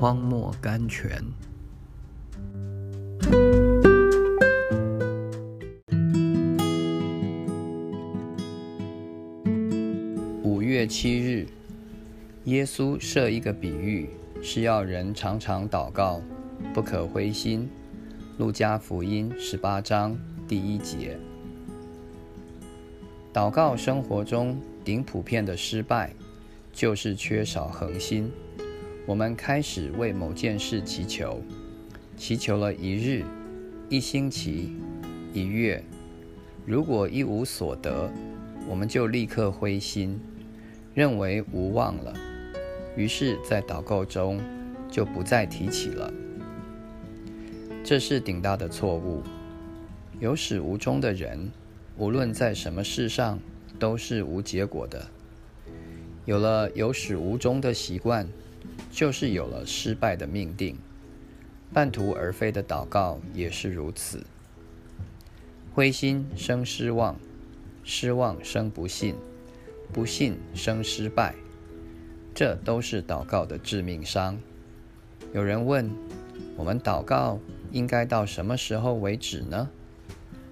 荒漠甘泉。五月七日，耶稣设一个比喻，是要人常常祷告，不可灰心。路加福音十八章第一节。祷告生活中顶普遍的失败，就是缺少恒心。我们开始为某件事祈求，祈求了一日、一星期、一月，如果一无所得，我们就立刻灰心，认为无望了，于是，在祷告中就不再提起了。这是顶大的错误。有始无终的人，无论在什么事上，都是无结果的。有了有始无终的习惯，就是有了失败的命定。半途而废的祷告也是如此。灰心生失望，失望生不信。不信生失败，这都是祷告的致命伤。有人问：我们祷告应该到什么时候为止呢？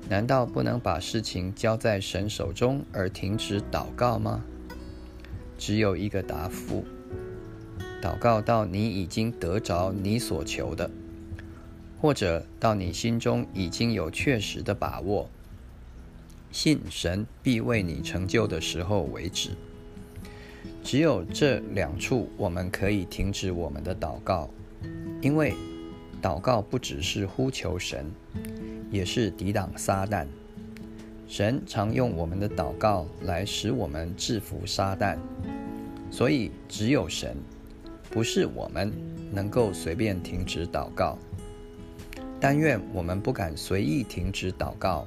难道不能把事情交在神手中而停止祷告吗？只有一个答复：祷告到你已经得着你所求的，或者到你心中已经有确实的把握。信神必为你成就的时候为止。只有这两处，我们可以停止我们的祷告，因为祷告不只是呼求神，也是抵挡撒旦。神常用我们的祷告来使我们制服撒旦，所以只有神，不是我们能够随便停止祷告。但愿我们不敢随意停止祷告。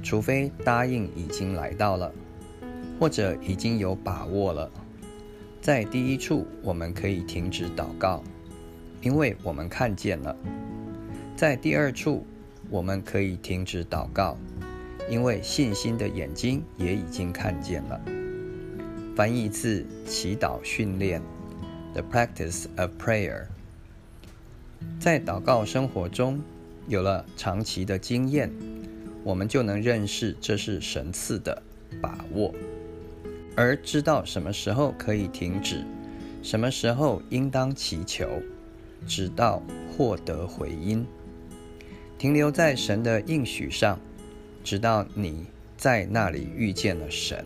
除非答应已经来到了，或者已经有把握了，在第一处我们可以停止祷告，因为我们看见了；在第二处我们可以停止祷告，因为信心的眼睛也已经看见了。翻译自祈祷训练：The practice of prayer。在祷告生活中有了长期的经验。我们就能认识这是神赐的把握，而知道什么时候可以停止，什么时候应当祈求，直到获得回音。停留在神的应许上，直到你在那里遇见了神。